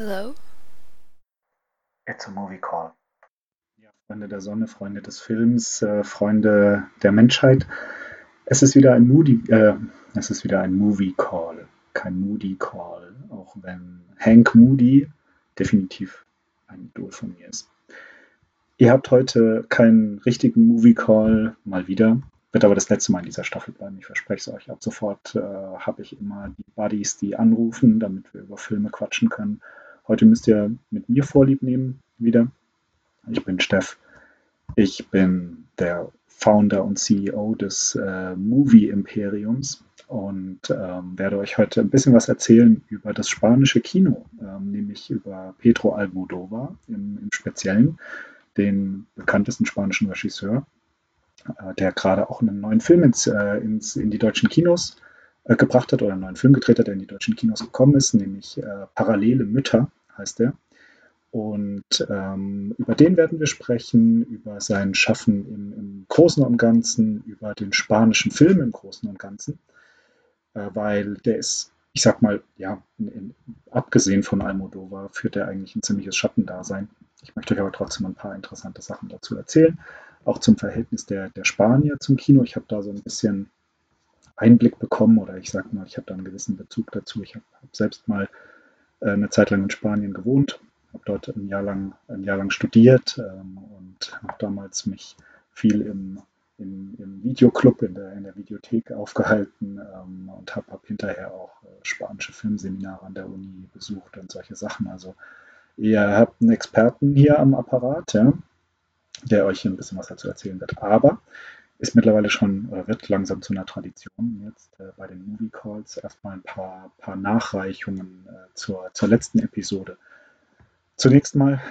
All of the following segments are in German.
Hello? It's a movie call. Ja, Freunde der Sonne, Freunde des Films, äh, Freunde der Menschheit. Es ist wieder ein Moody, äh, es ist wieder ein Movie Call, kein Moody Call, auch wenn Hank Moody definitiv ein Idol von mir ist. Ihr habt heute keinen richtigen Movie Call, mal wieder. Wird aber das letzte Mal in dieser Staffel bleiben, ich verspreche es euch. Ab sofort äh, habe ich immer die Buddies, die anrufen, damit wir über Filme quatschen können. Heute müsst ihr mit mir Vorlieb nehmen, wieder. Ich bin Steff. Ich bin der Founder und CEO des äh, Movie Imperiums und ähm, werde euch heute ein bisschen was erzählen über das spanische Kino, ähm, nämlich über Pedro Almodovar im, im Speziellen, den bekanntesten spanischen Regisseur, äh, der gerade auch einen neuen Film ins, äh, ins, in die deutschen Kinos äh, gebracht hat oder einen neuen Film gedreht hat, der in die deutschen Kinos gekommen ist, nämlich äh, Parallele Mütter heißt der. Und ähm, über den werden wir sprechen, über sein Schaffen im, im, Großen und Ganzen, über den spanischen Film im Großen und Ganzen, äh, weil der ist, ich sag mal, ja, in, in, abgesehen von Almodovar, führt er eigentlich ein ziemliches Schattendasein. Ich möchte euch aber trotzdem ein paar interessante Sachen dazu erzählen, auch zum Verhältnis der, der Spanier zum Kino. Ich habe da so ein bisschen Einblick bekommen oder ich sag mal, ich habe da einen gewissen Bezug dazu. Ich habe hab selbst mal äh, eine Zeit lang in Spanien gewohnt, habe dort ein Jahr lang, ein Jahr lang studiert ähm, und habe damals mich viel im, im, im, Videoclub, in der, in der Videothek aufgehalten ähm, und habe hab hinterher auch äh, spanische Filmseminare an der Uni besucht und solche Sachen. Also ihr habt einen Experten hier am Apparat, ja, der euch ein bisschen was dazu erzählen wird. Aber ist mittlerweile schon oder wird langsam zu einer Tradition jetzt äh, bei den Movie Calls erstmal ein paar, paar Nachreichungen äh, zur, zur letzten Episode. Zunächst mal,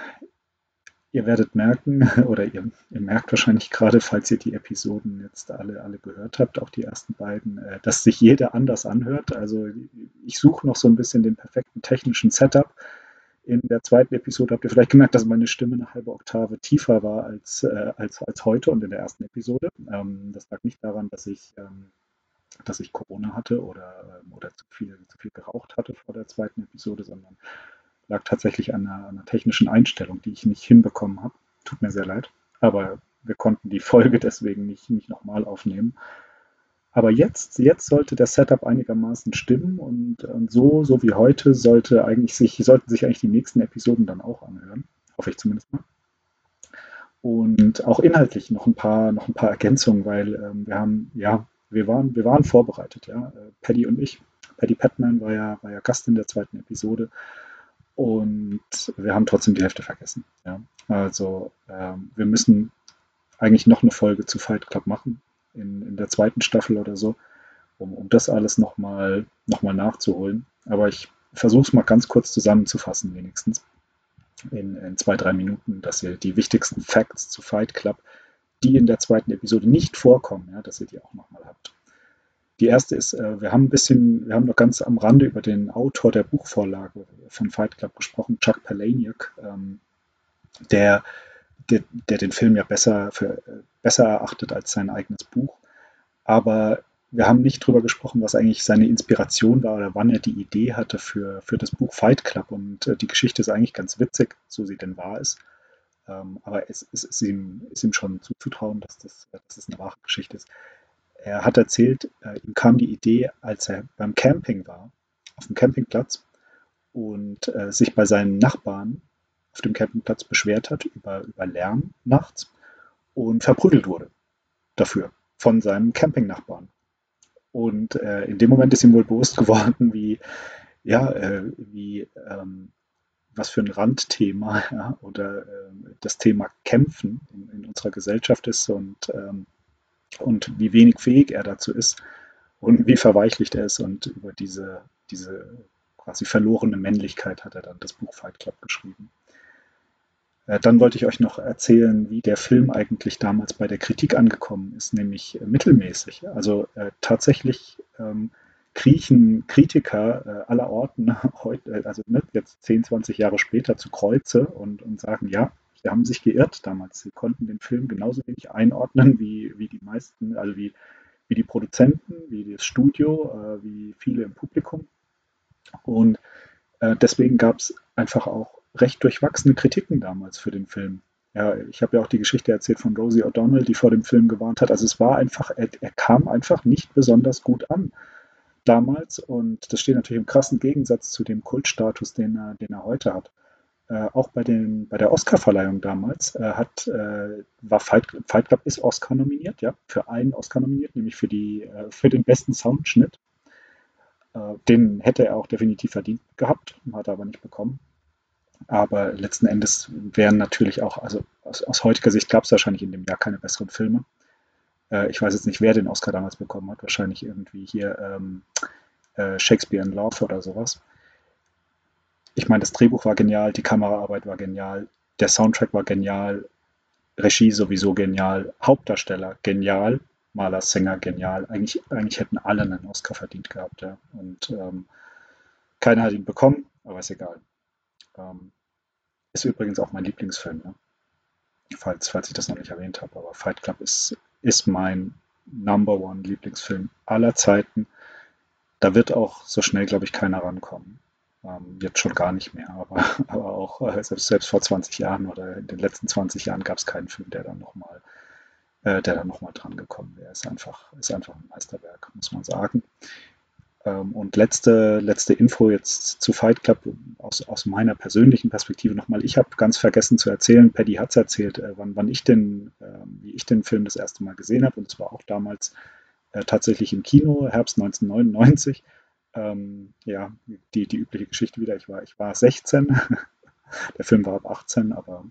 ihr werdet merken, oder ihr, ihr merkt wahrscheinlich gerade, falls ihr die Episoden jetzt alle, alle gehört habt, auch die ersten beiden, äh, dass sich jeder anders anhört. Also ich suche noch so ein bisschen den perfekten technischen Setup in der zweiten Episode habt ihr vielleicht gemerkt, dass meine Stimme eine halbe Oktave tiefer war als, äh, als, als heute und in der ersten Episode. Ähm, das lag nicht daran, dass ich, ähm, dass ich Corona hatte oder, ähm, oder zu, viel, zu viel geraucht hatte vor der zweiten Episode, sondern lag tatsächlich an einer, einer technischen Einstellung, die ich nicht hinbekommen habe. Tut mir sehr leid. Aber wir konnten die Folge deswegen nicht, nicht nochmal aufnehmen. Aber jetzt, jetzt sollte der Setup einigermaßen stimmen und, und, so, so wie heute, sollte eigentlich sich, sollten sich eigentlich die nächsten Episoden dann auch anhören. Hoffe ich zumindest mal. Und auch inhaltlich noch ein paar, noch ein paar Ergänzungen, weil ähm, wir haben, ja, wir waren, wir waren vorbereitet, ja. Äh, Paddy und ich. Paddy Patman war ja, war ja Gast in der zweiten Episode. Und wir haben trotzdem die Hälfte vergessen. Ja. Also ähm, wir müssen eigentlich noch eine Folge zu Fight Club machen in, in der zweiten Staffel oder so, um, um das alles nochmal noch mal nachzuholen. Aber ich versuche es mal ganz kurz zusammenzufassen, wenigstens in, in, zwei, drei Minuten, dass ihr die wichtigsten Facts zu Fight Club, die in der zweiten Episode nicht vorkommen, ja, dass ihr die auch nochmal habt. Die erste ist, äh, wir haben ein bisschen, wir haben noch ganz am Rande über den Autor der Buchvorlage von Fight Club gesprochen, Chuck Palahniuk, ähm, der der, der den Film ja besser, für, besser erachtet als sein eigenes Buch. Aber wir haben nicht darüber gesprochen, was eigentlich seine Inspiration war oder wann er die Idee hatte für, für das Buch Fight Club. Und äh, die Geschichte ist eigentlich ganz witzig, so sie denn wahr ist. Ähm, aber es, es ist, ihm, ist, ihm, schon zuzutrauen, dass das, dass das eine wahre Geschichte ist. Er hat erzählt, äh, ihm kam die Idee, als er beim Camping war, auf dem Campingplatz und äh, sich bei seinen Nachbarn auf dem Campingplatz beschwert hat über, über Lärm nachts und verprügelt wurde dafür von seinem Campingnachbarn. Und äh, in dem Moment ist ihm wohl bewusst geworden, wie, ja, äh, wie, ähm, was für ein Randthema ja, oder äh, das Thema Kämpfen in, in, unserer Gesellschaft ist und, ähm, und wie wenig fähig er dazu ist und wie verweichlicht er ist. Und über diese, diese quasi verlorene Männlichkeit hat er dann das Buch Fight Club geschrieben. Äh, dann wollte ich euch noch erzählen, wie der Film eigentlich damals bei der Kritik angekommen ist, nämlich äh, mittelmäßig. Also äh, tatsächlich ähm, kriechen Kritiker äh, aller Orten heute, also ne, jetzt 10, 20 Jahre später zu Kreuze und, und sagen, ja, sie haben sich geirrt damals. Sie konnten den Film genauso wenig einordnen wie, wie die meisten, also wie, wie die Produzenten, wie das Studio, äh, wie viele im Publikum. Und Äh, deswegen gab es einfach auch recht durchwachsene Kritiken damals für den Film. Ja, ich habe ja auch die Geschichte erzählt von Rosie O'Donnell, die vor dem Film gewarnt hat. Also es war einfach, er, er kam einfach nicht besonders gut an damals und das steht natürlich im krassen Gegensatz zu dem Kultstatus, den er, den er heute hat. Äh, auch bei, den, bei der Oscarverleihung damals äh, hat, äh, war Fight, Fight, Club ist Oscar nominiert, ja, für einen Oscar nominiert, nämlich für, die, äh, für den besten Soundschnitt. Äh, den hätte er auch definitiv verdient gehabt, hat er aber nicht bekommen. Aber letzten Endes wären natürlich auch, also aus, aus heutiger Sicht gab es wahrscheinlich in dem Jahr keine besseren Filme. Äh, ich weiß jetzt nicht, wer den Oscar damals bekommen hat. Wahrscheinlich irgendwie hier ähm, äh, Shakespeare in Love oder sowas. Ich meine, das Drehbuch war genial, die Kameraarbeit war genial, der Soundtrack war genial, Regie sowieso genial, Hauptdarsteller genial, Maler, Sänger genial. Eigentlich, eigentlich hätten alle einen Oscar verdient gehabt. Ja. Und ähm, keiner hat ihn bekommen, aber ist egal. Ähm, ist übrigens auch mein Lieblingsfilm, ne? falls, falls ich das noch nicht erwähnt habe. Aber Fight Club ist, ist mein Number One Lieblingsfilm aller Zeiten. Da wird auch so schnell, glaube ich, keiner rankommen. Ähm, jetzt schon gar nicht mehr, aber, aber auch äh, selbst, selbst vor 20 Jahren oder in den letzten 20 Jahren gab es keinen Film, der dann nochmal äh, der dran gekommen wäre. Ist einfach, ist einfach ein Meisterwerk, muss man sagen. Ähm, und letzte, letzte Info jetzt zu Fight Club aus, aus meiner persönlichen Perspektive nochmal. Ich habe ganz vergessen zu erzählen, Paddy hat es erzählt, äh, wann, wann ich den, äh, wie ich den Film das erste Mal gesehen habe. Und zwar auch damals äh, tatsächlich im Kino, Herbst 1999. Ähm, ja, die, die übliche Geschichte wieder. Ich war, ich war 16. Der Film war ab 18, aber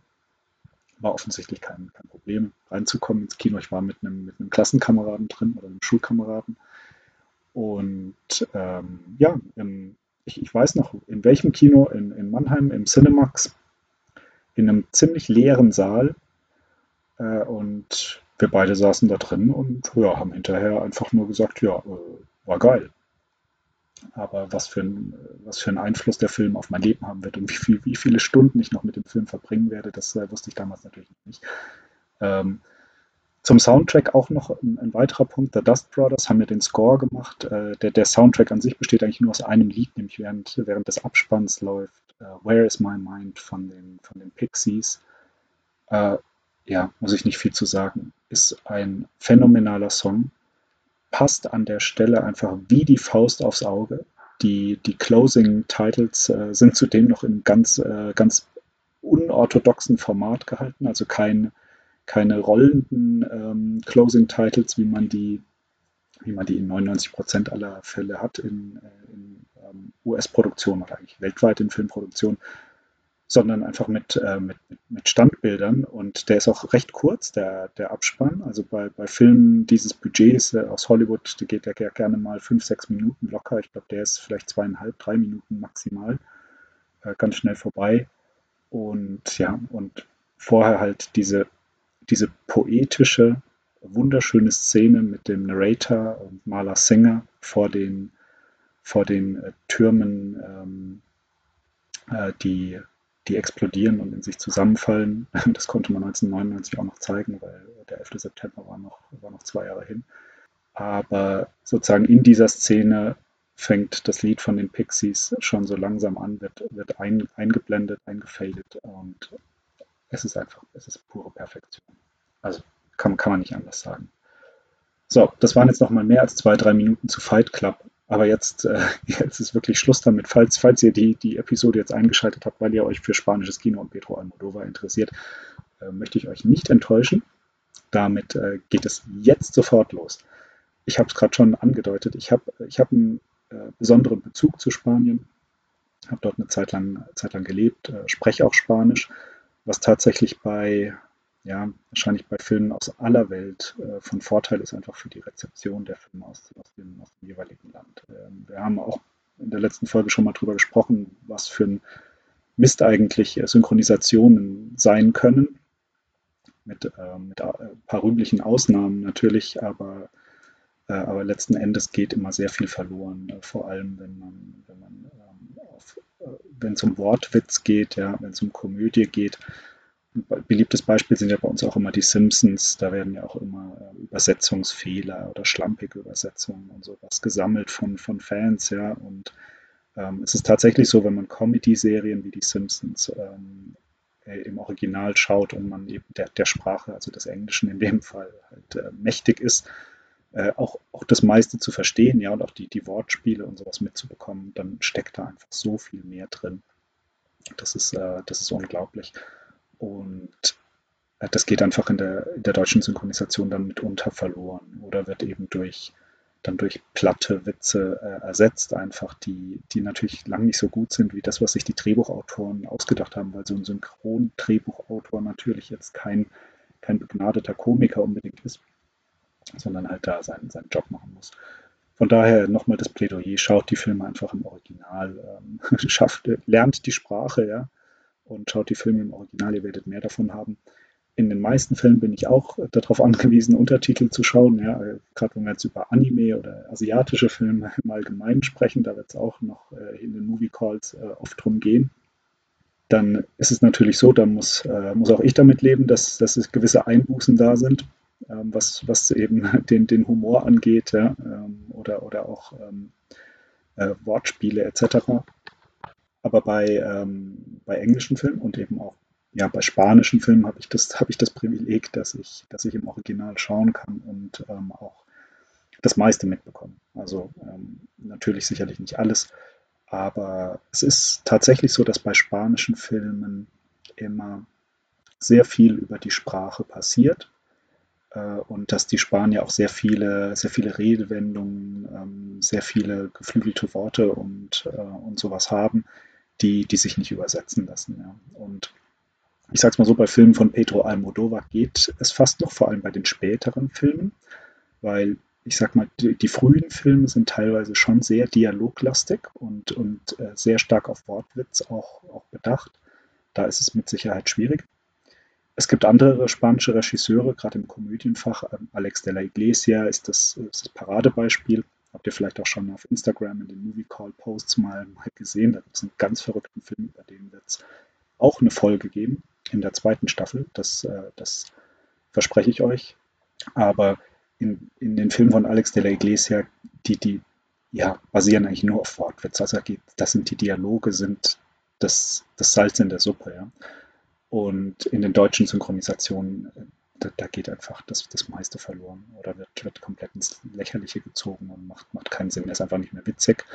war offensichtlich kein, kein Problem, reinzukommen ins Kino. Ich war mit einem, mit einem Klassenkameraden drin oder einem Schulkameraden. Und ähm, ja, im, ich, ich, weiß noch, in welchem Kino in, in Mannheim, im Cinemax, in einem ziemlich leeren Saal. Äh, und wir beide saßen da drin und ja, haben hinterher einfach nur gesagt, ja, äh, war geil. Aber was für, ein, was für einen Einfluss der Film auf mein Leben haben wird und wie, viel, wie viele Stunden ich noch mit dem Film verbringen werde, das äh, wusste ich damals natürlich nicht. Ähm, zum Soundtrack auch noch ein, ein, weiterer Punkt. The Dust Brothers haben ja den Score gemacht. Äh, der, der, Soundtrack an sich besteht eigentlich nur aus einem Lied, nämlich während, während des Abspanns läuft uh, Where is My Mind von den, von den Pixies. Äh, ja, muss ich nicht viel zu sagen. Ist ein phänomenaler Song. Passt an der Stelle einfach wie die Faust aufs Auge. Die, die Closing Titles äh, sind zudem noch in ganz, äh, ganz unorthodoxen Format gehalten, also kein keine rollenden ähm, Closing Titles, wie man die, wie man die in 99 Prozent aller Fälle hat in, äh, in ähm, US-Produktion oder eigentlich weltweit in Filmproduktion, sondern einfach mit, äh, mit, mit Standbildern. Und der ist auch recht kurz, der, der Abspann. Also bei, bei Filmen dieses Budgets äh, aus Hollywood, der geht ja gerne mal fünf, sechs Minuten locker. Ich glaube, der ist vielleicht zweieinhalb, drei Minuten maximal. Äh, ganz schnell vorbei. Und ja, und vorher halt diese diese poetische, wunderschöne Szene mit dem Narrator und Maler Sänger vor den, vor den äh, Türmen, ähm, äh, die, die explodieren und in sich zusammenfallen. Das konnte man 1999 auch noch zeigen, weil der 11. September war noch, war noch zwei Jahre hin. Aber sozusagen in dieser Szene fängt das Lied von den Pixies schon so langsam an, wird, wird ein, eingeblendet, eingefadet und es ist einfach, es ist pure Perfektion. Also kann, kann man nicht anders sagen. So, das waren jetzt noch mal mehr als zwei, drei Minuten zu Fight Club. Aber jetzt, äh, jetzt ist wirklich Schluss damit. Falls, falls ihr die, die Episode jetzt eingeschaltet habt, weil ihr euch für spanisches Kino und Pedro Almodovar interessiert, äh, möchte ich euch nicht enttäuschen. Damit äh, geht es jetzt sofort los. Ich habe es gerade schon angedeutet. Ich habe ich hab einen äh, besonderen Bezug zu Spanien. Habe dort eine Zeit lang, Zeit lang gelebt, äh, spreche auch Spanisch was tatsächlich bei, ja, wahrscheinlich bei Filmen aus aller Welt äh, von Vorteil ist, einfach für die Rezeption der Filme aus, aus, dem, aus dem, jeweiligen Land. Ähm, wir haben auch in der letzten Folge schon mal drüber gesprochen, was für ein Mist eigentlich äh, Synchronisationen sein können. Mit, äh, mit ein äh, paar rühmlichen Ausnahmen natürlich, aber, äh, aber letzten Endes geht immer sehr viel verloren, äh, vor allem wenn man, wenn man ähm, auf wenn es um Wortwitz geht, ja, wenn es um Komödie geht. Beliebtes Beispiel sind ja bei uns auch immer die Simpsons. Da werden ja auch immer äh, Übersetzungsfehler oder schlampige Übersetzungen und sowas gesammelt von, von Fans, ja. Und Ähm, es ist tatsächlich so, wenn man Comedy-Serien wie die Simpsons ähm, äh, im Original schaut und man eben der, der, Sprache, also des Englischen in dem Fall, halt äh, mächtig ist, äh, auch, auch das meiste zu verstehen, ja, und auch die, die Wortspiele und sowas mitzubekommen, dann steckt da einfach so viel mehr drin. Das ist, äh, das ist unglaublich. Und äh, das geht einfach in der, in der deutschen Synchronisation dann mitunter verloren oder wird eben durch dann durch platte Witze äh, ersetzt, einfach, die, die natürlich lang nicht so gut sind wie das, was sich die Drehbuchautoren ausgedacht haben, weil so ein Synchron-Drehbuchautor natürlich jetzt kein, kein begnadeter Komiker unbedingt ist, sondern halt da seinen, seinen Job machen muss. Von daher nochmal das Plädoyer, schaut die Filme einfach im Original, ähm, schafft, lernt die Sprache, ja, und schaut die Filme im Original, ihr werdet mehr davon haben in den meisten Fällen bin ich auch darauf angewiesen, Untertitel zu schauen. Ja, gerade wenn wir jetzt über Anime oder asiatische Filme im Allgemeinen sprechen, da wird es auch noch äh, in den Movie Calls äh, oft drum gehen. Dann ist es natürlich so, da muss, äh, muss auch ich damit leben, dass, dass es gewisse Einbußen da sind, ähm, was, was eben den, den Humor angeht ja, ähm, oder, oder auch ähm, äh, Wortspiele etc. Aber bei, ähm, bei englischen Filmen und eben auch ja, bei spanischen Filmen habe ich, das, ich das Privileg, dass ich, dass ich im Original schauen kann und ähm, auch das meiste mitbekomme. Also ähm, natürlich sicherlich nicht alles, aber es ist tatsächlich so, dass bei spanischen Filmen immer sehr viel über die Sprache passiert äh, und dass die Spanier auch sehr viele, sehr viele Redewendungen, ähm, sehr viele geflügelte Worte und, äh, und sowas haben, die, die sich nicht übersetzen lassen. Ja. Und ich sag's mal so, bei Filmen von Pedro Almodovar geht es fast noch, vor allem bei den späteren Filmen, weil ich sag mal, die, die frühen Filme sind teilweise schon sehr dialoglastig und, und äh, sehr stark auf Wortwitz auch, auch bedacht. Da ist es mit Sicherheit schwierig. Es gibt andere spanische Regisseure, gerade im Komödienfach. Ähm, Alex de la Iglesia ist das, ist das Paradebeispiel. Habt ihr vielleicht auch schon auf Instagram in den Movie Call Posts mal, mal gesehen. Da gibt es einen ganz verrückten Film, über den wird es auch eine Folge geben in der zweiten Staffel. Das, äh, das verspreche ich euch. Aber in, in den Filmen von Alex de la Iglesia, die, die ja, basieren eigentlich nur auf Wortwitz. Also das sind die Dialoge, sind das, das Salz in der Suppe. Ja. Und in den deutschen Synchronisationen, äh, da, da, geht einfach das, das meiste verloren oder wird, wird komplett ins Lächerliche gezogen und macht, macht keinen Sinn. Ist einfach nicht mehr witzig.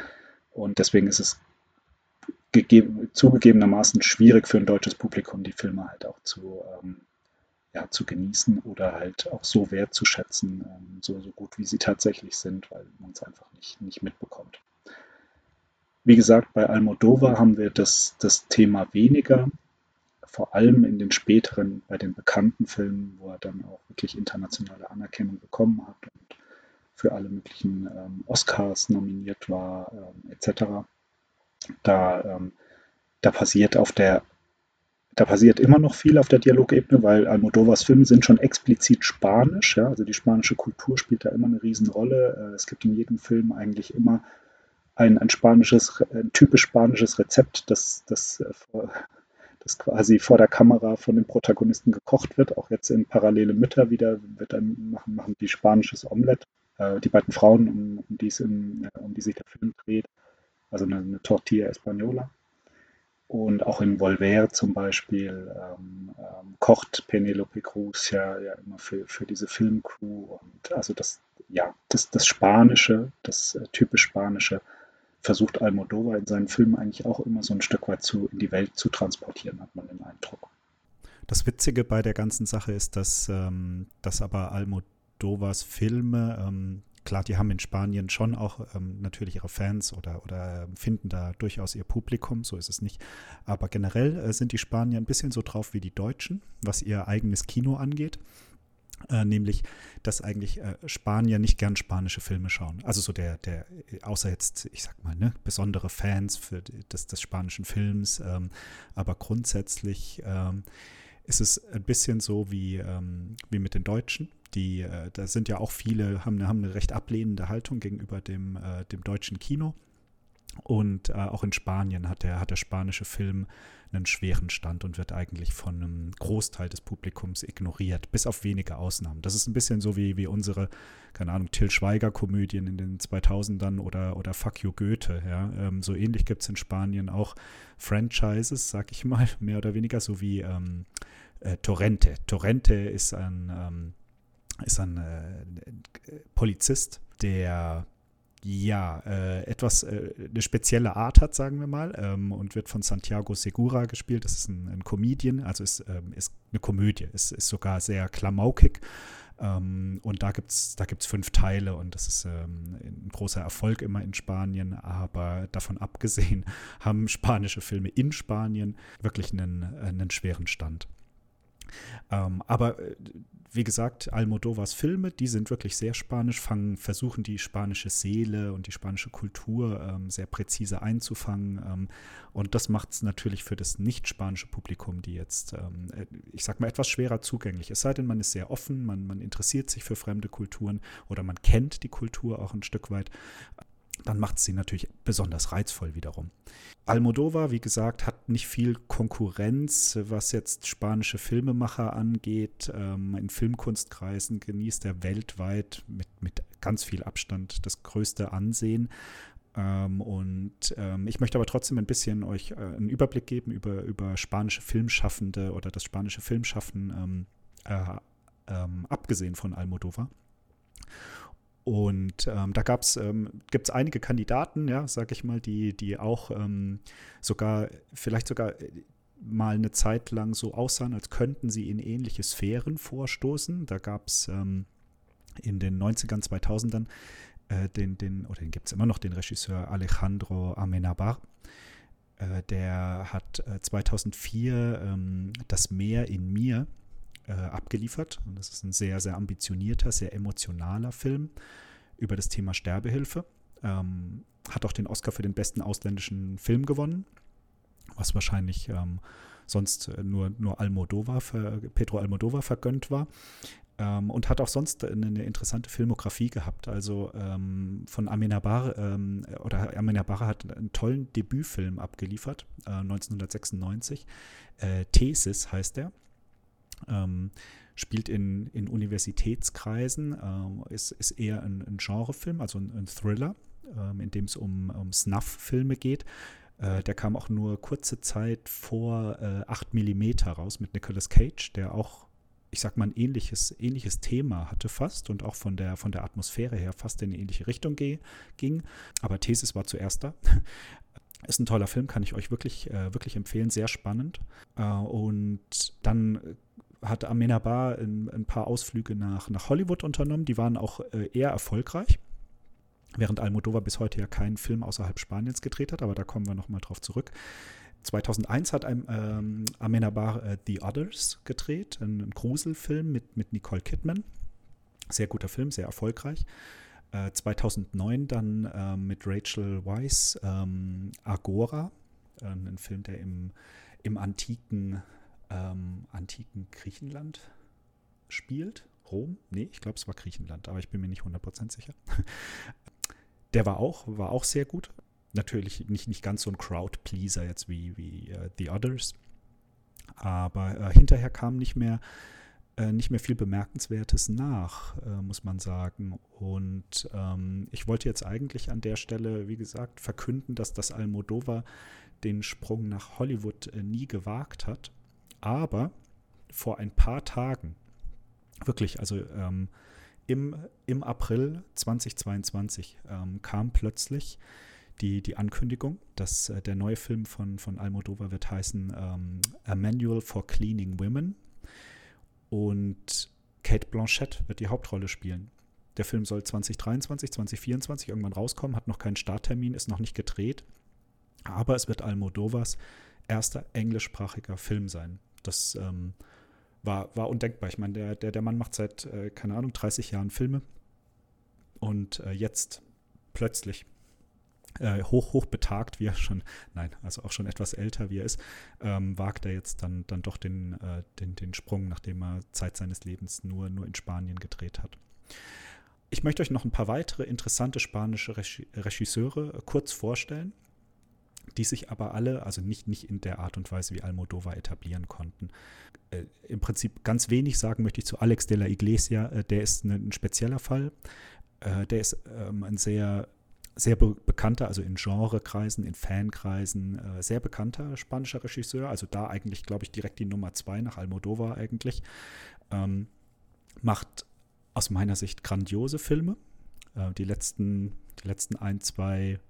Und deswegen ist es gegeben, zugegebenermaßen schwierig für ein deutsches Publikum, die Filme halt auch zu, ähm, ja, zu genießen oder halt auch so wertzuschätzen, ähm, so, so gut wie sie tatsächlich sind, weil man es einfach nicht, nicht mitbekommt. Wie gesagt, bei Almodovar haben wir das, das Thema weniger, vor allem in den späteren, bei den bekannten Filmen, wo er dann auch wirklich internationale Anerkennung bekommen hat und für alle möglichen ähm, Oscars nominiert war, ähm, etc. Da, ähm, da passiert auf der da passiert immer noch viel auf der Dialogebene, weil Almodovas Filme sind schon explizit spanisch. Ja? Also die spanische Kultur spielt da immer eine Riesenrolle. Äh, es gibt in jedem Film eigentlich immer ein, ein spanisches, ein typisch spanisches Rezept, das, das, äh, das quasi vor der Kamera von den Protagonisten gekocht wird. Auch jetzt in Parallele Mütter wieder wird dann machen, machen die spanisches Omelette. Äh, die beiden Frauen, um, um, die im, um die sich der Film dreht, also eine, eine Tortilla Española. Und auch in Volver zum Beispiel ähm, ähm, kocht Penelope Cruz ja, ja immer für, für diese Filmcrew. Und also das, ja, das, das Spanische, das äh, typisch Spanische, versucht Almodovar in seinen Filmen eigentlich auch immer so ein Stück weit zu, in die Welt zu transportieren, hat man den Eindruck. Das Witzige bei der ganzen Sache ist, dass, ähm, dass aber Almodovars Filme ähm, klar, die haben in Spanien schon auch ähm, natürlich ihre Fans oder, oder finden da durchaus ihr Publikum, so ist es nicht. Aber generell äh, sind die Spanier ein bisschen so drauf wie die Deutschen, was ihr eigenes Kino angeht. Äh, nämlich, dass eigentlich äh, Spanier nicht gern spanische Filme schauen. Also so der, der, außer jetzt, ich sag mal, ne, besondere Fans für des, des spanischen Films, ähm, aber grundsätzlich ähm, ist es ein bisschen so wie, ähm, wie mit den Deutschen die, äh, da sind ja auch viele, haben, haben eine recht ablehnende Haltung gegenüber dem, äh, dem deutschen Kino. Und äh, auch in Spanien hat der, hat der spanische Film einen schweren Stand und wird eigentlich von einem Großteil des Publikums ignoriert, bis auf wenige Ausnahmen. Das ist ein bisschen so wie, wie unsere, keine Ahnung, Till Schweiger-Komödien in den 2000ern oder, oder Fuck You Goethe. Ja? Ähm, so ähnlich gibt es in Spanien auch Franchises, sag ich mal, mehr oder weniger, so wie ähm, äh, Torrente. Torrente ist ein, ähm, ist ein äh, Polizist, der ja, äh, etwas, äh, eine spezielle Art hat, sagen wir mal, ähm, und wird von Santiago Segura gespielt. Das ist ein, ein Comedian, also ist, ähm, ist eine Komödie, ist, ist sogar sehr klamaukig. Ähm, und da gibt es da gibt's fünf Teile und das ist ähm, ein großer Erfolg immer in Spanien. Aber davon abgesehen haben spanische Filme in Spanien wirklich einen, einen schweren Stand. Ähm, aber äh, wie gesagt, Almodovas Filme, die sind wirklich sehr spanisch, fangen, versuchen die spanische Seele und die spanische Kultur ähm, sehr präzise einzufangen. Ähm, und das macht es natürlich für das nicht-spanische Publikum, die jetzt, ähm, äh, ich sag mal, etwas schwerer zugänglich. Es sei denn, man ist sehr offen, man, man interessiert sich für fremde Kulturen oder man kennt die Kultur auch ein Stück weit dann macht es sie natürlich besonders reizvoll wiederum. Almodovar, wie gesagt, hat nicht viel Konkurrenz, was jetzt spanische Filmemacher angeht. Ähm, in Filmkunstkreisen genießt er weltweit mit, mit ganz viel Abstand das größte Ansehen. Ähm, und ähm, ich möchte aber trotzdem ein bisschen euch äh, einen Überblick geben über, über spanische Filmschaffende oder das spanische Filmschaffen, äh, ähm, abgesehen von Almodovar. Und ähm, da ähm, gibt es einige Kandidaten, ja, sag ich mal, die, die auch ähm, sogar, vielleicht sogar äh, mal eine Zeit lang so aussahen, als könnten sie in ähnliche Sphären vorstoßen. Da gab es ähm, in den 90ern, 2000ern äh, den, den, oder den gibt es immer noch, den Regisseur Alejandro Amenabar. Äh, der hat äh, 2004 ähm, Das Meer in mir äh, abgeliefert. Und das ist ein sehr, sehr ambitionierter, sehr emotionaler Film über das Thema Sterbehilfe. Ähm, hat auch den Oscar für den besten ausländischen Film gewonnen, was wahrscheinlich ähm, sonst nur, nur Almodovar, für, Pedro Almodovar vergönnt war. Ähm, und hat auch sonst eine, eine, interessante Filmografie gehabt. Also ähm, von Amenabar, ähm, oder Amenabar hat einen tollen Debütfilm abgeliefert, äh, 1996. Äh, Thesis heißt er. Ähm, spielt in, in Universitätskreisen, äh, ist, ist eher ein, ein Genrefilm, also ein, ein Thriller, äh, in dem es um, um Snuff-Filme geht. Äh, der kam auch nur kurze Zeit vor äh, 8 mm raus mit Nicolas Cage, der auch, ich sag mal, ein ähnliches, ähnliches Thema hatte fast und auch von der, von der Atmosphäre her fast in eine ähnliche Richtung ging. Aber Thesis war zuerst da. Ist ein toller Film, kann ich euch wirklich, äh, wirklich empfehlen, sehr spannend. Äh, und dann hat Amenabar ein, ein, paar Ausflüge nach, nach Hollywood unternommen. Die waren auch äh, eher erfolgreich. Während Almodovar bis heute ja keinen Film außerhalb Spaniens gedreht hat, aber da kommen wir nochmal drauf zurück. 2001 hat ein, ähm, Amenabar äh, The Others gedreht, ein, Gruselfilm mit, mit Nicole Kidman. Sehr guter Film, sehr erfolgreich. Äh, 2009 dann äh, mit Rachel Weisz ähm, Agora, ein Film, der im, im antiken ähm, antiken Griechenland spielt. Rom? Nee, ich glaube, es war Griechenland, aber ich bin mir nicht 100% sicher. Der war auch, war auch sehr gut. Natürlich nicht, nicht ganz so ein Crowd-Pleaser jetzt wie, wie uh, The Others. Aber äh, hinterher kam nicht mehr, äh, nicht mehr viel Bemerkenswertes nach, äh, muss man sagen. Und ähm, ich wollte jetzt eigentlich an der Stelle, wie gesagt, verkünden, dass das Almodovar den Sprung nach Hollywood äh, nie gewagt hat aber vor ein paar Tagen, wirklich, also ähm, im, im April 2022 ähm, kam plötzlich die, die Ankündigung, dass äh, der neue Film von, von Almodovar wird heißen ähm, A Manual for Cleaning Women. Und Kate Blanchett wird die Hauptrolle spielen. Der Film soll 2023, 2024 irgendwann rauskommen, hat noch keinen Starttermin, ist noch nicht gedreht. Aber es wird Almodovas erster englischsprachiger Film sein. Das ähm, war, war undenkbar. Ich meine, der, der, der Mann macht seit, äh, keine Ahnung, 30 Jahren Filme. Und äh, jetzt plötzlich äh, hoch, hoch betagt, wie er schon, nein, also auch schon etwas älter, wie er ist, ähm, wagt er jetzt dann, dann doch den, äh, den, den Sprung, nachdem er Zeit seines Lebens nur, nur in Spanien gedreht hat. ich möchte euch noch ein paar weitere interessante spanische Regisseure kurz vorstellen, die sich aber alle, also nicht, nicht in der Art und Weise wie Almodovar etablieren konnten. Äh, Im Prinzip ganz wenig sagen möchte ich zu Alex de la Iglesia, äh, der ist ein, ein spezieller Fall. Äh, der ist ähm, ein sehr sehr be bekannter, also in Genrekreisen, in Fankreisen, äh, sehr bekannter spanischer Regisseur. Also da eigentlich, glaube ich, direkt die Nummer zwei nach Almodovar eigentlich. Ähm, macht aus meiner Sicht grandiose Filme. Äh, die, letzten, die letzten ein, zwei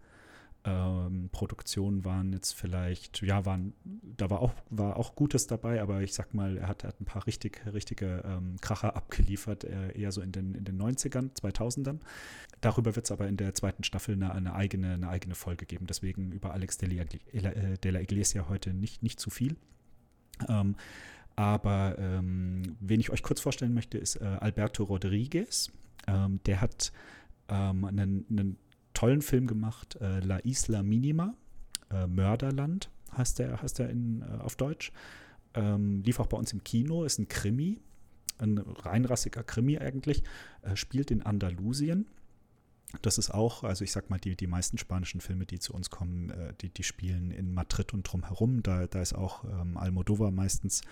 ähm, Produktionen waren jetzt vielleicht, ja, waren, da war auch, war auch Gutes dabei, aber ich sag mal, er hat, hat ein paar richtig, richtige ähm, Kracher abgeliefert, äh, eher so in den, in den 90ern, 2000ern. Darüber wird es aber in der zweiten Staffel eine, eine, eigene, eine eigene Folge geben, deswegen über Alex de la, äh, de la Iglesia heute nicht, nicht zu viel. Ähm, aber ähm, wen ich euch kurz vorstellen möchte, ist äh, Alberto Rodriguez. Ähm, der hat ähm, einen, einen tollen Film gemacht, äh, La Isla Minima, äh, Mörderland heißt der, heißt der in, äh, auf Deutsch. Ähm, lief auch bei uns im Kino, ist ein Krimi, ein reinrassiger Krimi eigentlich, äh, spielt in Andalusien. Das ist auch, also ich sag mal, die, die meisten spanischen Filme, die zu uns kommen, äh, die, die spielen in Madrid und drumherum. Da, da ist auch ähm, Almodovar meistens,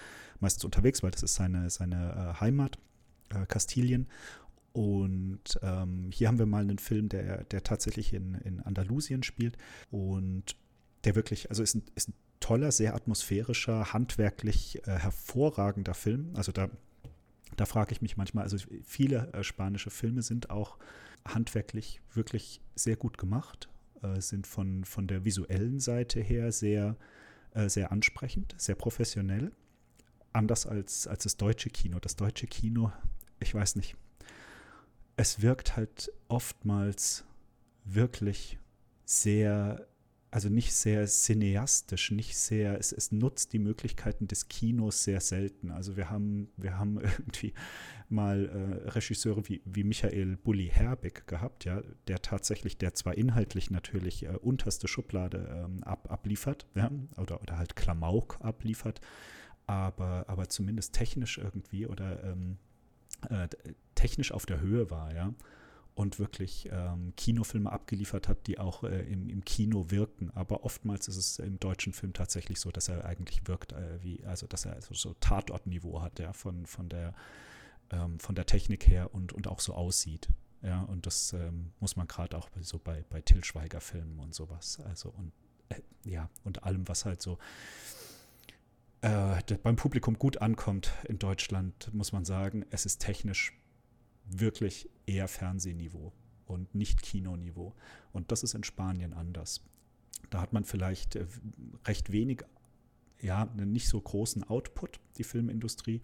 meistens unterwegs, weil das ist seine, seine äh, Heimat, Kastilien. Und ähm, hier haben wir mal einen Film, der, der tatsächlich in, in Andalusien spielt und der wirklich, also ist ein, ist ein toller, sehr atmosphärischer, handwerklich äh, hervorragender Film. Also da, da frage ich mich manchmal, also viele äh, spanische Filme sind auch handwerklich wirklich sehr gut gemacht, äh, sind von, von der visuellen Seite her sehr, äh, sehr ansprechend, sehr professionell. Anders als, als das deutsche Kino. Das deutsche Kino, ich weiß nicht, es wirkt halt oftmals wirklich sehr, also nicht sehr cineastisch, nicht sehr, es, es nutzt die Möglichkeiten des Kinos sehr selten. Also wir haben, wir haben irgendwie mal äh, Regisseure wie, wie Michael Bulli Herbig gehabt, ja, der tatsächlich, der zwar inhaltlich natürlich äh, unterste Schublade ähm, ab, abliefert, ja, oder, oder halt Klamauk abliefert, aber, aber zumindest technisch irgendwie oder ähm, äh, technisch auf der Höhe war, ja. Und wirklich ähm, Kinofilme abgeliefert hat, die auch äh, im, im, Kino wirken. Aber oftmals ist es im deutschen Film tatsächlich so, dass er eigentlich wirkt, äh, wie, also dass er so, so Tatortniveau hat, ja, von, von der ähm, von der Technik her und, und auch so aussieht. Ja, und das ähm, muss man gerade auch so bei, bei Till Schweiger Filmen und sowas. Also und äh, ja, und allem, was halt so äh, beim Publikum gut ankommt in Deutschland, muss man sagen, es ist technisch wirklich eher Fernsehniveau und nicht Kinoniveau. Und das ist in Spanien anders. Da hat man vielleicht äh, recht wenig, ja, einen nicht so großen Output, die Filmindustrie.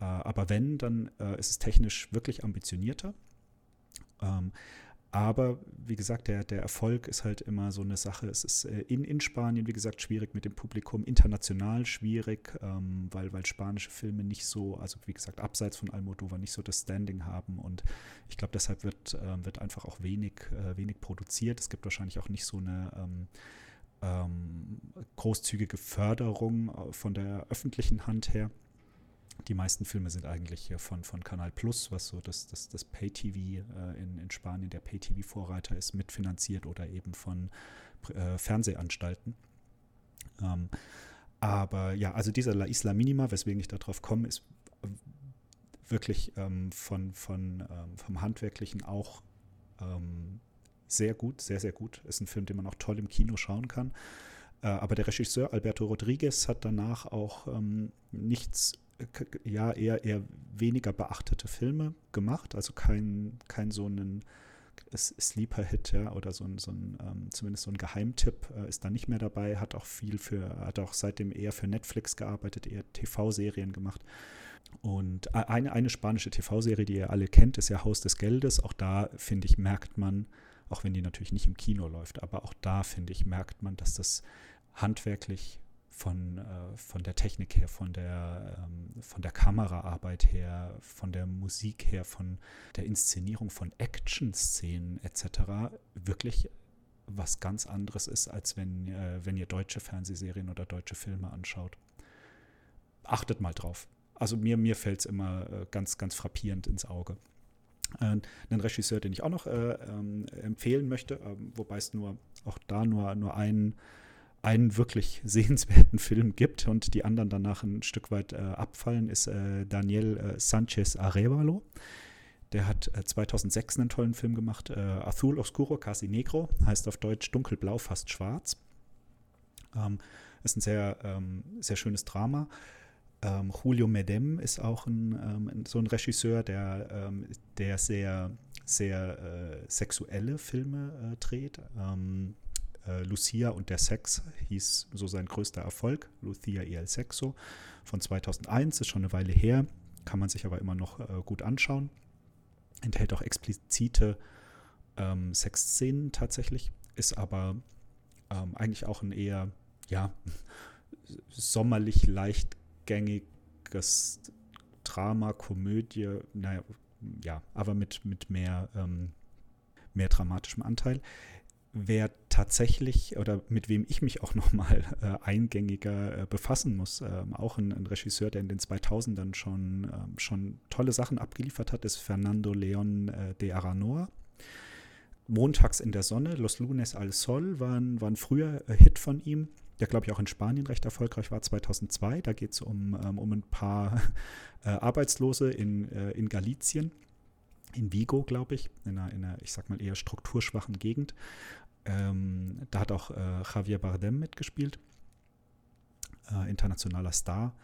Äh, aber wenn, dann äh, ist es technisch wirklich ambitionierter. Aber wie gesagt, der, der Erfolg ist halt immer so eine Sache. Es ist äh, in, in Spanien, wie gesagt, schwierig mit dem Publikum, international schwierig, ähm, weil, weil spanische Filme nicht so, also wie gesagt, abseits von Almodovar nicht so das Standing haben. Und ich glaube, deshalb wird, äh, wird einfach auch wenig, äh, wenig produziert. Es gibt wahrscheinlich auch nicht so eine ähm, ähm, großzügige Förderung äh, von der öffentlichen Hand her die meisten Filme sind eigentlich hier von, von Kanal Plus, was so das, das, das Pay-TV äh, in, in Spanien, der Pay-TV-Vorreiter ist, mitfinanziert oder eben von äh, Fernsehanstalten. Ähm, aber ja, also dieser La Isla Minima, weswegen ich darauf komme, ist wirklich ähm, von, von, ähm, vom Handwerklichen auch ähm, sehr gut, sehr, sehr gut. Ist ein Film, den man auch toll im Kino schauen kann. Äh, aber der Regisseur Alberto Rodriguez hat danach auch ähm, nichts ja eher, eher weniger beachtete Filme gemacht, also kein, kein so einen Sleeper-Hit, ja, oder so ein, so ein ähm, zumindest so ein Geheimtipp äh, ist da nicht mehr dabei, hat auch viel für, hat auch seitdem eher für Netflix gearbeitet, eher TV-Serien gemacht. Und eine, eine spanische TV-Serie, die ihr alle kennt, ist ja Haus des Geldes. Auch da, finde ich, merkt man, auch wenn die natürlich nicht im Kino läuft, aber auch da, finde ich, merkt man, dass das handwerklich von, äh, von der Technik her, von der, ähm, von der Kameraarbeit her, von der Musik her, von der Inszenierung von Action-Szenen etc. wirklich was ganz anderes ist, als wenn, äh, wenn ihr deutsche Fernsehserien oder deutsche Filme anschaut. Achtet mal drauf. Also mir, mir fällt es immer äh, ganz, ganz frappierend ins Auge. Äh, einen Regisseur, den ich auch noch äh, ähm, empfehlen möchte, äh, wobei es nur auch da nur, nur einen, einen wirklich sehenswerten Film gibt und die anderen danach ein Stück weit äh, abfallen, ist äh, Daniel äh, Sanchez Arevalo. Der hat 2006 einen tollen Film gemacht, Azul Oscuro Casi Negro, heißt auf Deutsch Dunkelblau, fast schwarz. Ähm, ist ein sehr, ähm, sehr schönes Drama. Ähm, Julio Medem ist auch ein, ähm, so ein Regisseur, der, ähm, der sehr, sehr äh, sexuelle Filme äh, dreht. Ähm, äh, Lucia und der Sex hieß so sein größter Erfolg, Lucia y el Sexo von 2001, ist schon eine Weile her, kann man sich aber immer noch äh, gut anschauen. Enthält auch explizite ähm, Sexszenen tatsächlich, ist aber ähm, eigentlich auch ein eher, ja, sommerlich leicht gängiges Drama, Komödie, naja, ja, aber mit, mit mehr, ähm, mehr dramatischem Anteil. Wer tatsächlich oder mit wem ich mich auch nochmal äh, eingängiger äh, befassen muss, ähm, auch ein, ein, Regisseur, der in den 2000ern schon, ähm, schon tolle Sachen abgeliefert hat, ist Fernando León äh, de Aranoa. Montags in der Sonne, Los Lunes al Sol waren, waren früher äh, Hit von ihm der glaube ich auch in Spanien recht erfolgreich war, 2002. Da geht es um, ähm, um ein paar äh, Arbeitslose in, äh, in Galicien, in Vigo, glaube ich, in einer, in einer, ich sag mal, eher strukturschwachen Gegend. Ähm, da hat auch äh, Javier Bardem mitgespielt, äh, internationaler Star.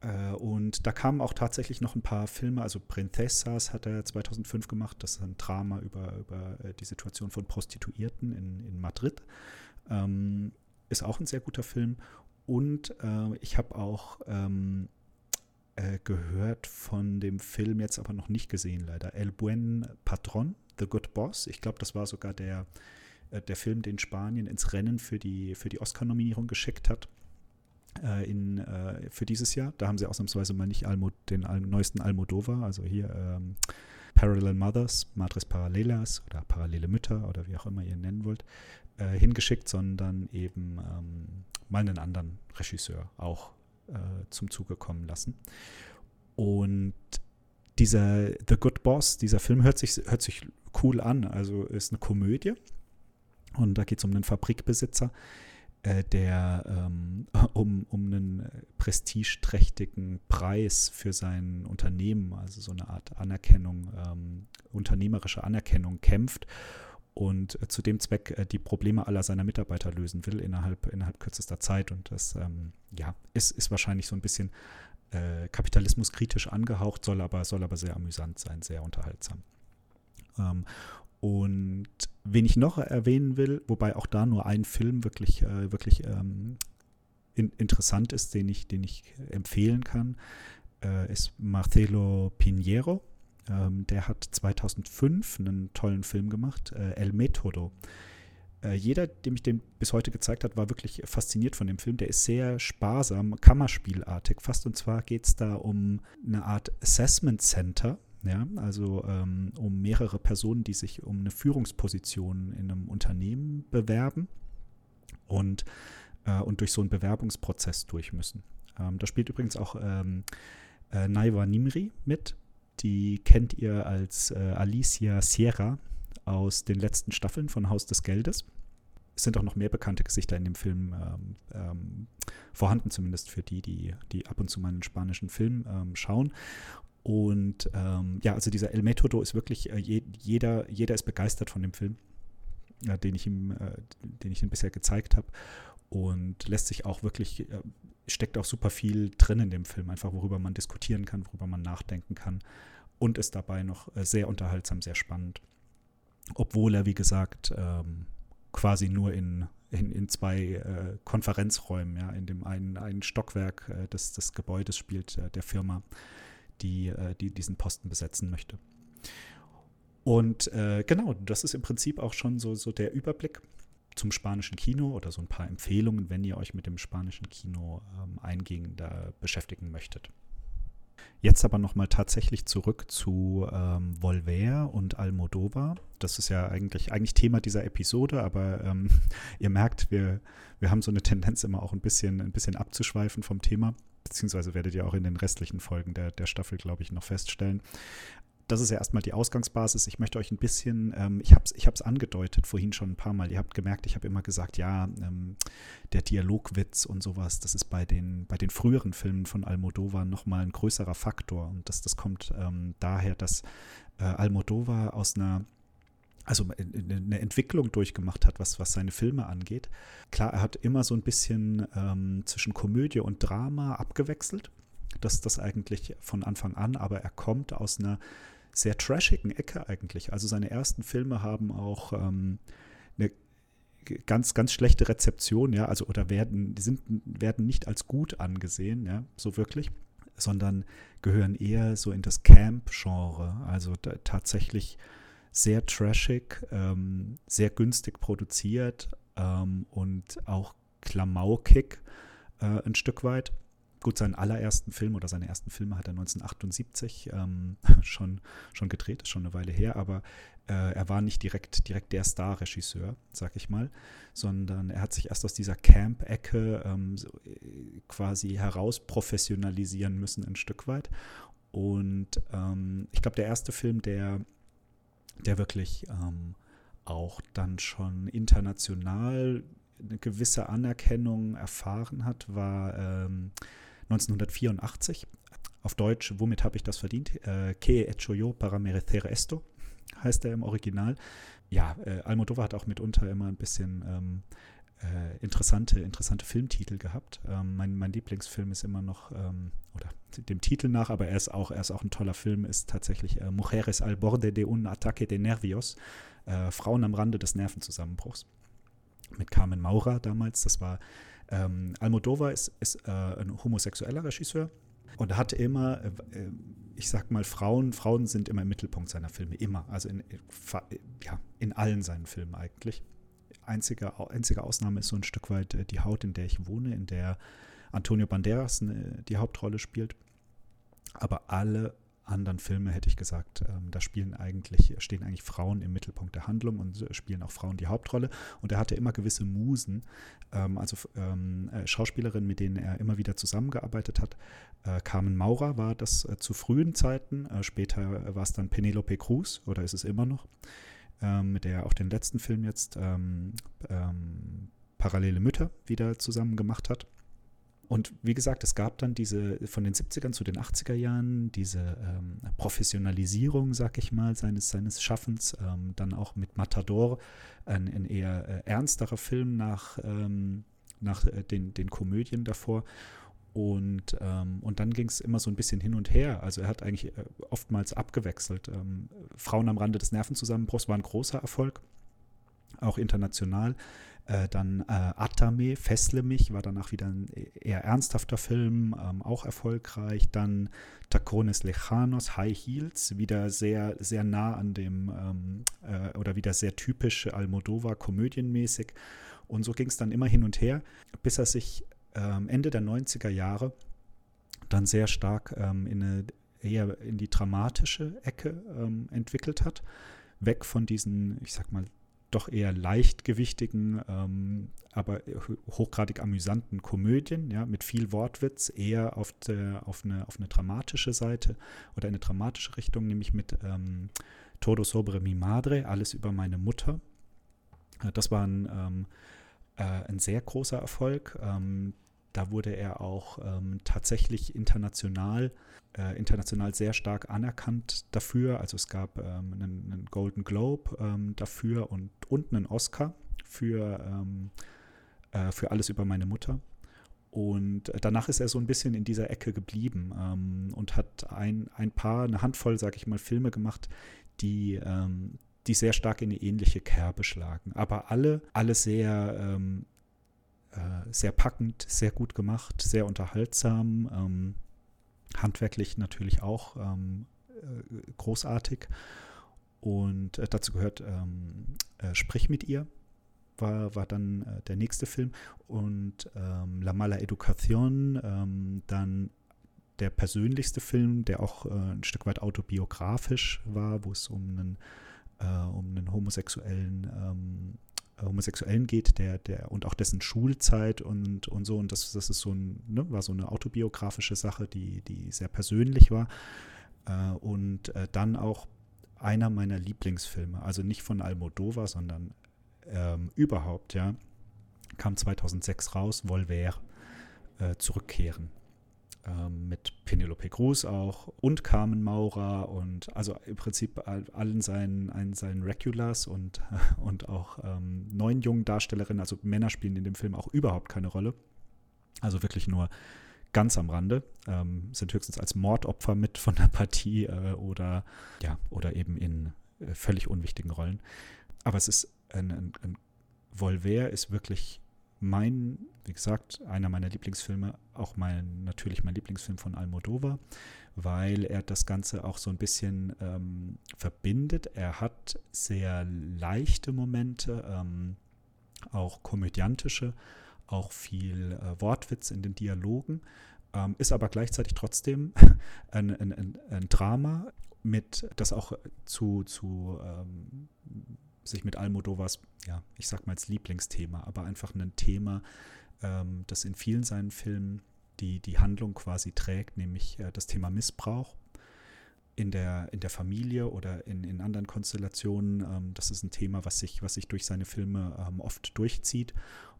Äh, und da kamen auch tatsächlich noch ein paar Filme, also Princesas hat er 2005 gemacht, das ist ein Drama über, über äh, die Situation von Prostituierten in, in Madrid. Ähm, ist auch ein sehr guter Film. Und äh, ich habe auch ähm, äh, gehört von dem Film, jetzt aber noch nicht gesehen leider, El Buen Patron, The Good Boss. Ich glaube, das war sogar der, der Film, den Spanien ins Rennen für die, für die Oscar-Nominierung geschickt hat. Äh, in, äh, für dieses Jahr. Da haben sie ausnahmsweise mal nicht Almo, den neuesten Almodovar, also hier ähm, Parallel Mothers, Madres Paralelas oder Parallele Mütter oder wie auch immer ihr nennen wollt, äh, hingeschickt, sondern eben ähm, mal einen anderen Regisseur auch äh, zum Zuge kommen lassen. Und dieser The Good Boss, dieser Film hört sich, hört sich cool an. Also ist eine Komödie. Und da geht es um einen Fabrikbesitzer, äh, der ähm, um, um einen prestigeträchtigen Preis für sein Unternehmen, also so eine Art Anerkennung, ähm, unternehmerische Anerkennung kämpft und äh, zu dem Zweck äh, die Probleme aller seiner Mitarbeiter lösen will innerhalb, innerhalb kürzester Zeit. Und das ähm, ja, ist, ist wahrscheinlich so ein bisschen äh, kapitalismuskritisch angehaucht, soll aber, soll aber sehr amüsant sein, sehr unterhaltsam. Und wen ich noch erwähnen will, wobei auch da nur ein Film wirklich, äh, wirklich ähm, in, interessant ist, den ich, den ich empfehlen kann, äh, ist Marcelo Pinheiro ähm, der hat 2005 einen tollen Film gemacht, äh, El Metodo. Äh, jeder, dem ich den bis heute gezeigt hat, war wirklich fasziniert von dem Film. Der ist sehr sparsam, kammerspielartig fast. Und zwar geht es da um eine Art Assessment Center, ja, also ähm, um mehrere Personen, die sich um eine Führungsposition in einem Unternehmen bewerben und, äh, und durch so einen Bewerbungsprozess durch müssen. Ähm, da spielt übrigens auch ähm, äh, Naiva Nimri mit, die kennt ihr als äh, Alicia Sierra aus den letzten Staffeln von Haus des Geldes. Es sind auch noch mehr bekannte Gesichter in dem Film ähm, ähm, vorhanden, zumindest für die, die, die ab und zu meinen spanischen Film ähm, schauen. Und ähm, ja, also dieser El Metodo ist wirklich, äh, je, jeder, jeder ist begeistert von dem Film, äh, den, ich ihm, äh, den ich ihm bisher gezeigt habe. Und lässt sich auch wirklich, äh, steckt auch super viel drin in dem Film, einfach worüber man diskutieren kann, worüber man nachdenken kann und ist dabei noch äh, sehr unterhaltsam, sehr spannend. Obwohl er, wie gesagt, ähm, quasi nur in, in, in zwei äh, Konferenzräumen, ja, in dem einen, einen Stockwerk äh, des, des Gebäudes spielt äh, der Firma, die, äh, die diesen Posten besetzen möchte. Und äh, genau, das ist im Prinzip auch schon so, so der Überblick zum spanischen Kino oder so ein paar Empfehlungen, wenn ihr euch mit dem spanischen Kino ähm, eingehender beschäftigen möchtet. Jetzt aber nochmal tatsächlich zurück zu ähm, Volver und Almodovar. Das ist ja eigentlich, eigentlich Thema dieser Episode, aber ähm, ihr merkt, wir, wir haben so eine Tendenz immer auch ein bisschen, ein bisschen abzuschweifen vom Thema, beziehungsweise werdet ihr auch in den restlichen Folgen der, der Staffel, glaube ich, noch feststellen. das ist ja erstmal die Ausgangsbasis. Ich möchte euch ein bisschen, ähm, ich habe es ich angedeutet vorhin schon ein paar Mal. Ihr habt gemerkt, ich habe immer gesagt, ja, ähm, der Dialogwitz und sowas, das ist bei den, bei den früheren Filmen von Almodovar nochmal ein größerer Faktor. Und das, das kommt ähm, daher, dass äh, Almodovar aus einer also eine Entwicklung durchgemacht hat, was, was seine Filme angeht. Klar, er hat immer so ein bisschen ähm, zwischen Komödie und Drama abgewechselt. Das das eigentlich von Anfang an, aber er kommt aus einer sehr trashigen Ecke eigentlich. Also seine ersten Filme haben auch ähm, eine ganz, ganz schlechte Rezeption, ja, also oder werden, sind, werden nicht als gut angesehen, ja, so wirklich, sondern gehören eher so in das Camp-Genre, also tatsächlich sehr trashig, ähm, sehr günstig produziert ähm, und auch klamaukig äh, ein Stück weit. Gut, seinen allerersten Film oder seine ersten Filme hat er 1978 ähm, schon, schon gedreht, ist schon eine Weile her, aber äh, er war nicht direkt, direkt der Star-Regisseur, sag ich mal, sondern er hat sich erst aus dieser Camp-Ecke ähm, so, äh, quasi heraus professionalisieren müssen, ein Stück weit. Und ähm, ich glaube, der erste Film, der, der wirklich ähm, auch dann schon international eine gewisse Anerkennung erfahren hat, war ähm, 1984. Auf Deutsch, womit habe ich das verdient? Äh, Que hecho yo para merecer esto? heißt er im Original. Ja, äh, Almodovar hat auch mitunter immer ein bisschen ähm, äh, interessante, interessante Filmtitel gehabt. Ähm, mein, mein, Lieblingsfilm ist immer noch, ähm, oder dem Titel nach, aber er ist auch, er ist auch ein toller Film, ist tatsächlich äh, Mujeres al borde de un ataque de nervios, äh, Frauen am Rande des Nervenzusammenbruchs. Mit Carmen Maura damals, das war ähm, Almodovar ist, ist äh, ein homosexueller Regisseur und hat immer, äh, äh, ich sag mal, Frauen, Frauen sind immer im Mittelpunkt seiner Filme, immer. Also in, ja, in allen seinen Filmen eigentlich. Einzige, einzige Ausnahme ist so ein Stück weit äh, die Haut, in der ich wohne, in der Antonio Banderas ne, die Hauptrolle spielt. Aber alle anderen Filme hätte ich gesagt, ähm, da spielen eigentlich, stehen eigentlich Frauen im Mittelpunkt der Handlung und spielen auch Frauen die Hauptrolle. Und er hatte immer gewisse Musen, ähm, also ähm, äh, Schauspielerinnen, mit denen er immer wieder zusammengearbeitet hat. Äh, Carmen Maurer war das äh, zu frühen Zeiten, äh, später war es dann Penelope Cruz oder ist es immer noch, ähm, mit der er auch den letzten Film jetzt ähm, ähm, Parallele Mütter wieder zusammen gemacht hat. Und wie gesagt, es gab dann diese von den 70ern zu den 80er Jahren diese ähm, Professionalisierung, sag ich mal, seines, seines Schaffens. Ähm, dann auch mit Matador, ein, ein eher äh, ernsterer Film nach, ähm, nach äh, den, den Komödien davor. Und, ähm, und dann ging es immer so ein bisschen hin und her. Also er hat eigentlich äh, oftmals abgewechselt. Ähm, Frauen am Rande des Nervenzusammenbruchs war ein großer Erfolg, auch international. Äh, dann äh, Atame, Fessle mich, war danach wieder ein eher ernsthafter Film, ähm, auch erfolgreich. Dann Tacones Lejanos, High Heels, wieder sehr, sehr nah an dem, ähm, äh, oder wieder sehr typisch Almodovar, komödienmäßig. Und so ging es dann immer hin und her, bis er sich Ende der 90er Jahre dann sehr stark ähm, in eine, eher in die dramatische Ecke ähm, entwickelt hat. Weg von diesen, ich sag mal, doch eher leichtgewichtigen, ähm, aber hochgradig amüsanten Komödien, ja, mit viel Wortwitz, eher auf, der, auf, eine, auf eine dramatische Seite oder eine dramatische Richtung, nämlich mit ähm, Todo sobre mi madre, alles über meine Mutter. Das war ein, ähm, äh, ein sehr großer Erfolg. Da wurde er auch ähm, tatsächlich international, äh, international sehr stark anerkannt dafür. Also es gab ähm, einen, einen, Golden Globe ähm, dafür und, und einen Oscar für, ähm, äh, für alles über meine Mutter. Und danach ist er so ein bisschen in dieser Ecke geblieben ähm, und hat ein, ein paar, eine Handvoll, sage ich mal, Filme gemacht, die, ähm, die sehr stark in eine ähnliche Kerbe schlagen. Aber alle, alle sehr, ähm, äh, sehr packend, sehr gut gemacht, sehr unterhaltsam, ähm, handwerklich natürlich auch ähm, äh, großartig. Und äh, dazu gehört ähm, äh, Sprich mit ihr, war, war dann äh, der nächste Film. Und ähm, La Mala Educación, ähm, dann der persönlichste Film, der auch ein Stück weit autobiografisch war, wo es um einen, um einen homosexuellen ähm, Homosexuellen geht, der, der und auch dessen Schulzeit und, und so. Und das, das ist so ein, ne, war so eine autobiografische Sache, die, die sehr persönlich war. Äh, und äh, dann auch einer meiner Lieblingsfilme, also nicht von Almodovar, sondern ähm, überhaupt, ja, kam 2006 raus, Volver, äh, Zurückkehren. Ähm, mit Penelope Cruz auch und Carmen Maurer und also im Prinzip allen seinen, seinen Regulars und, und auch ähm, neun jungen Darstellerinnen, also Männer spielen in dem Film auch überhaupt keine Rolle. Also wirklich nur ganz am Rande, ähm, sind höchstens als Mordopfer mit von der Partie äh, oder ja, oder eben in äh, völlig unwichtigen Rollen. Aber es ist ein, ein, ein Volver ist wirklich mein, wie gesagt, einer meiner Lieblingsfilme, auch mein, natürlich mein Lieblingsfilm von Almodovar, weil er das Ganze auch so ein bisschen ähm, verbindet. Er hat sehr leichte Momente, ähm, auch komödiantische, auch viel äh, Wortwitz in den Dialogen, ähm, ist aber gleichzeitig trotzdem ein, ein, ein, ein, Drama, mit, das auch zu, zu ähm, sich mit Almodovas, ja, ich sag mal als Lieblingsthema, aber einfach ein Thema, ähm, das in vielen seinen Filmen die, die Handlung quasi trägt, nämlich äh, das Thema Missbrauch in der, in der Familie oder in, in anderen Konstellationen. Ähm, das ist ein Thema, was sich, was sich durch seine Filme ähm, oft durchzieht.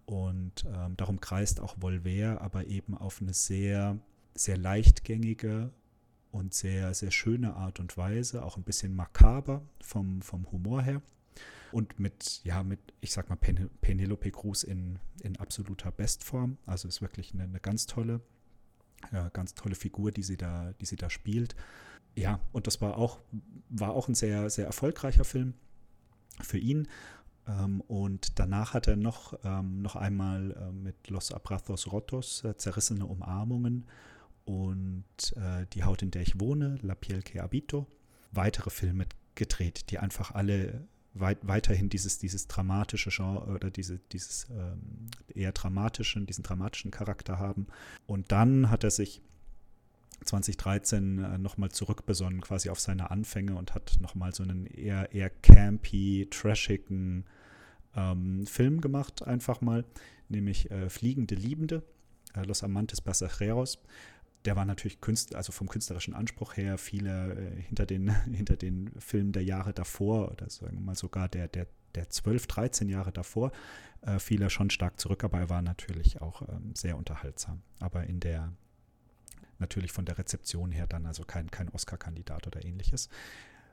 Und ähm, darum kreist auch Volver, aber eben auf eine sehr, sehr leichtgängige und sehr, sehr schöne Art und Weise, auch ein bisschen makaber vom, vom Humor her. Und mit, ja, mit, ich sag mal, Pen Penelope Cruz in, in absoluter Bestform. Also ist wirklich eine, eine ganz tolle, ja, ganz tolle Figur, die sie da, die sie da spielt. Ja, und das war auch, war auch ein sehr, sehr erfolgreicher Film für ihn. Ähm, und danach hat er noch, ähm, noch einmal äh, mit Los Abrazos Rotos äh, zerrissene Umarmungen und äh, Die Haut, in der ich wohne, La Piel que habito, weitere Filme gedreht, die einfach alle weit, weiterhin dieses, dieses dramatische Genre oder diese, dieses ähm, eher dramatischen, diesen dramatischen Charakter haben. Und dann hat er sich 2013 äh, nochmal zurückbesonnen quasi auf seine Anfänge und hat nochmal so einen eher, eher campy, trashigen ähm, Film gemacht, einfach mal, nämlich äh, Fliegende Liebende, äh, Los Amantes Pasajeros der war natürlich Künstler, also vom künstlerischen Anspruch her viele äh, hinter, den, hinter den Filmen der Jahre davor oder sagen wir mal sogar der, der, der 12, 13 Jahre davor, äh, fiel er schon stark zurück, aber er war natürlich auch ähm, sehr unterhaltsam. Aber in der, natürlich von der Rezeption her dann also kein, kein Oscar-Kandidat oder ähnliches.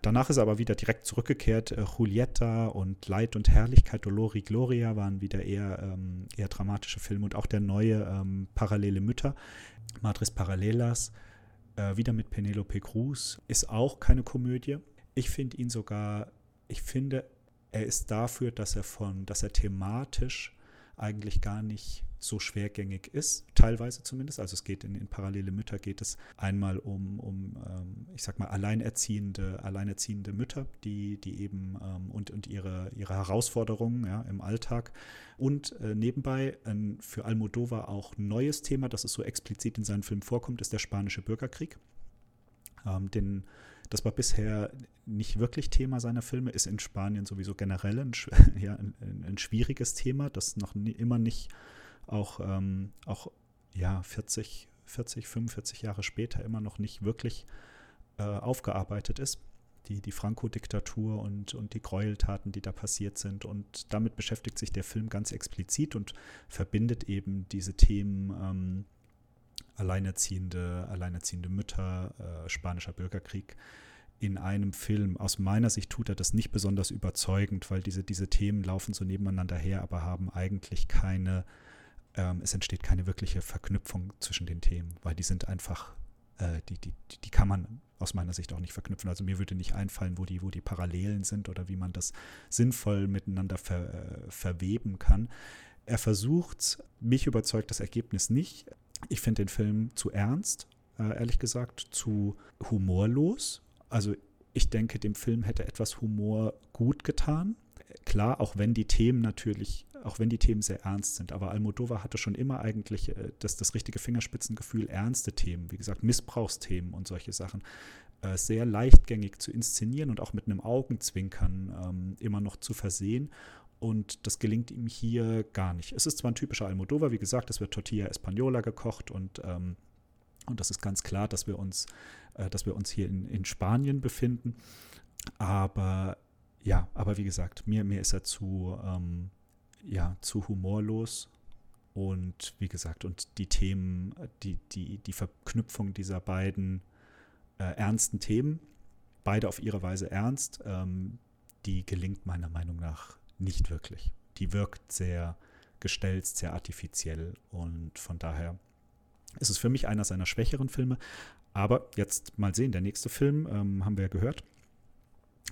Danach ist er aber wieder direkt zurückgekehrt. Äh, Julieta und Leid und Herrlichkeit, Dolori Gloria waren wieder eher, ähm, eher dramatische Filme und auch der neue ähm, Parallele Mütter, Madres Paralelas, äh, wieder mit Penelope Cruz, ist auch keine Komödie. Ich finde ihn sogar, ich finde, er ist dafür, dass er von, dass er thematisch eigentlich gar nicht so schwergängig ist, teilweise zumindest. Also es geht in, in parallele Mütter geht es einmal um, um ähm, ich sag mal, alleinerziehende, alleinerziehende Mütter, die, die eben ähm, und, und ihre, ihre Herausforderungen ja, im Alltag. Und äh, nebenbei ein für Almodovar auch neues Thema, das es so explizit in seinen Filmen vorkommt, ist der spanische Bürgerkrieg. Ähm, den das war bisher nicht wirklich Thema seiner Filme, ist in Spanien sowieso generell ein, ja, ein, ein schwieriges Thema, das noch nie, immer nicht auch, ähm, auch ja, 40, 40, 45 Jahre später immer noch nicht wirklich äh, aufgearbeitet ist. Die, die Franco-Diktatur und, und die Gräueltaten, die da passiert sind. Und damit beschäftigt sich der Film ganz explizit und verbindet eben diese Themen ähm, alleinerziehende, alleinerziehende Mütter, äh, spanischer Bürgerkrieg in einem Film. Aus meiner Sicht tut er das nicht besonders überzeugend, weil diese, diese Themen laufen so nebeneinander her, aber haben eigentlich keine, ähm, es entsteht keine wirkliche Verknüpfung zwischen den Themen, weil die sind einfach, äh, die, die, die kann man aus meiner Sicht auch nicht verknüpfen. Also mir würde nicht einfallen, wo die, wo die Parallelen sind oder wie man das sinnvoll miteinander ver, äh, verweben kann. Er versucht mich überzeugt das Ergebnis nicht. Ich finde den Film zu ernst, äh, ehrlich gesagt, zu humorlos also ich denke, dem Film hätte etwas Humor gut getan. Klar, auch wenn die Themen natürlich, auch wenn die Themen sehr ernst sind, aber Almodovar hatte schon immer eigentlich äh, das, das richtige Fingerspitzengefühl, ernste Themen, wie gesagt, Missbrauchsthemen und solche Sachen, äh, sehr leichtgängig zu inszenieren und auch mit einem Augenzwinkern ähm, immer noch zu versehen. Und das gelingt ihm hier gar nicht. Es ist zwar ein typischer Almodovar, wie gesagt, es wird Tortilla Española gekocht und ähm, Und das ist ganz klar, dass wir uns, äh, dass wir uns hier in, in Spanien befinden. Aber ja, aber wie gesagt, mir, mir ist er zu, ähm, ja, zu humorlos. Und wie gesagt, und die Themen, die, die, die Verknüpfung dieser beiden äh, ernsten Themen, beide auf ihre Weise ernst, ähm, die gelingt meiner Meinung nach nicht wirklich. Die wirkt sehr gestelzt, sehr artifiziell und von daher ist es für mich einer seiner schwächeren Filme. Aber jetzt mal sehen, der nächste Film, ähm, haben wir ja gehört,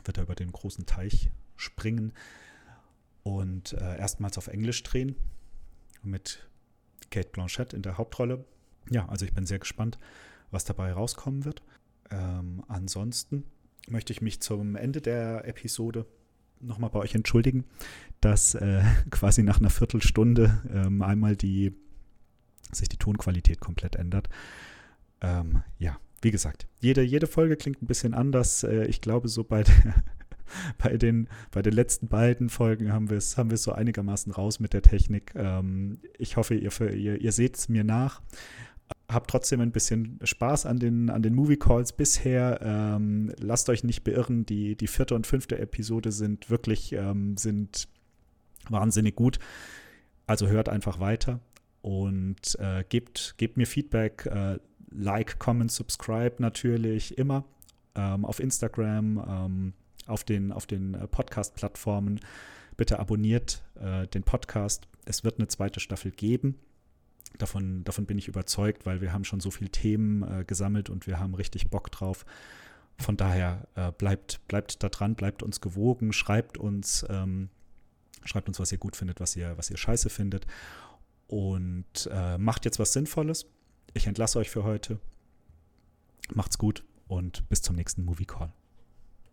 wird er über den großen Teich springen und äh, erstmals auf Englisch drehen mit Kate Blanchett in der Hauptrolle. Ja, also ich bin sehr gespannt, was dabei rauskommen wird. Ähm, ansonsten möchte ich mich zum Ende der Episode nochmal bei euch entschuldigen, dass äh, quasi nach einer Viertelstunde ähm, einmal die sich die Tonqualität komplett ändert. Ähm, ja, wie gesagt, jede, jede Folge klingt ein bisschen anders. Äh, ich glaube, so bei, der, bei, den, bei den letzten beiden Folgen haben wir es haben so einigermaßen raus mit der Technik. Ähm, ich hoffe, ihr, ihr, ihr seht es mir nach. Habt trotzdem ein bisschen Spaß an den, an den Movie Calls bisher. Ähm, lasst euch nicht beirren. Die, die vierte und fünfte Episode sind wirklich ähm, sind wahnsinnig gut. Also hört einfach weiter und äh, gebt, gebt mir Feedback. Äh, like, comment, subscribe natürlich immer ähm, auf Instagram, ähm, auf den, auf den äh, Podcast-Plattformen. Bitte abonniert äh, den Podcast. Es wird eine zweite Staffel geben. Davon, davon bin ich überzeugt, weil wir haben schon so viele Themen äh, gesammelt und wir haben richtig Bock drauf. Von daher äh, bleibt, bleibt da dran, bleibt uns gewogen, schreibt uns, ähm, schreibt uns, was ihr gut findet, was ihr, was ihr scheiße findet und äh, macht jetzt was Sinnvolles. Ich entlasse euch für heute. Macht's gut und bis zum nächsten Movie Call.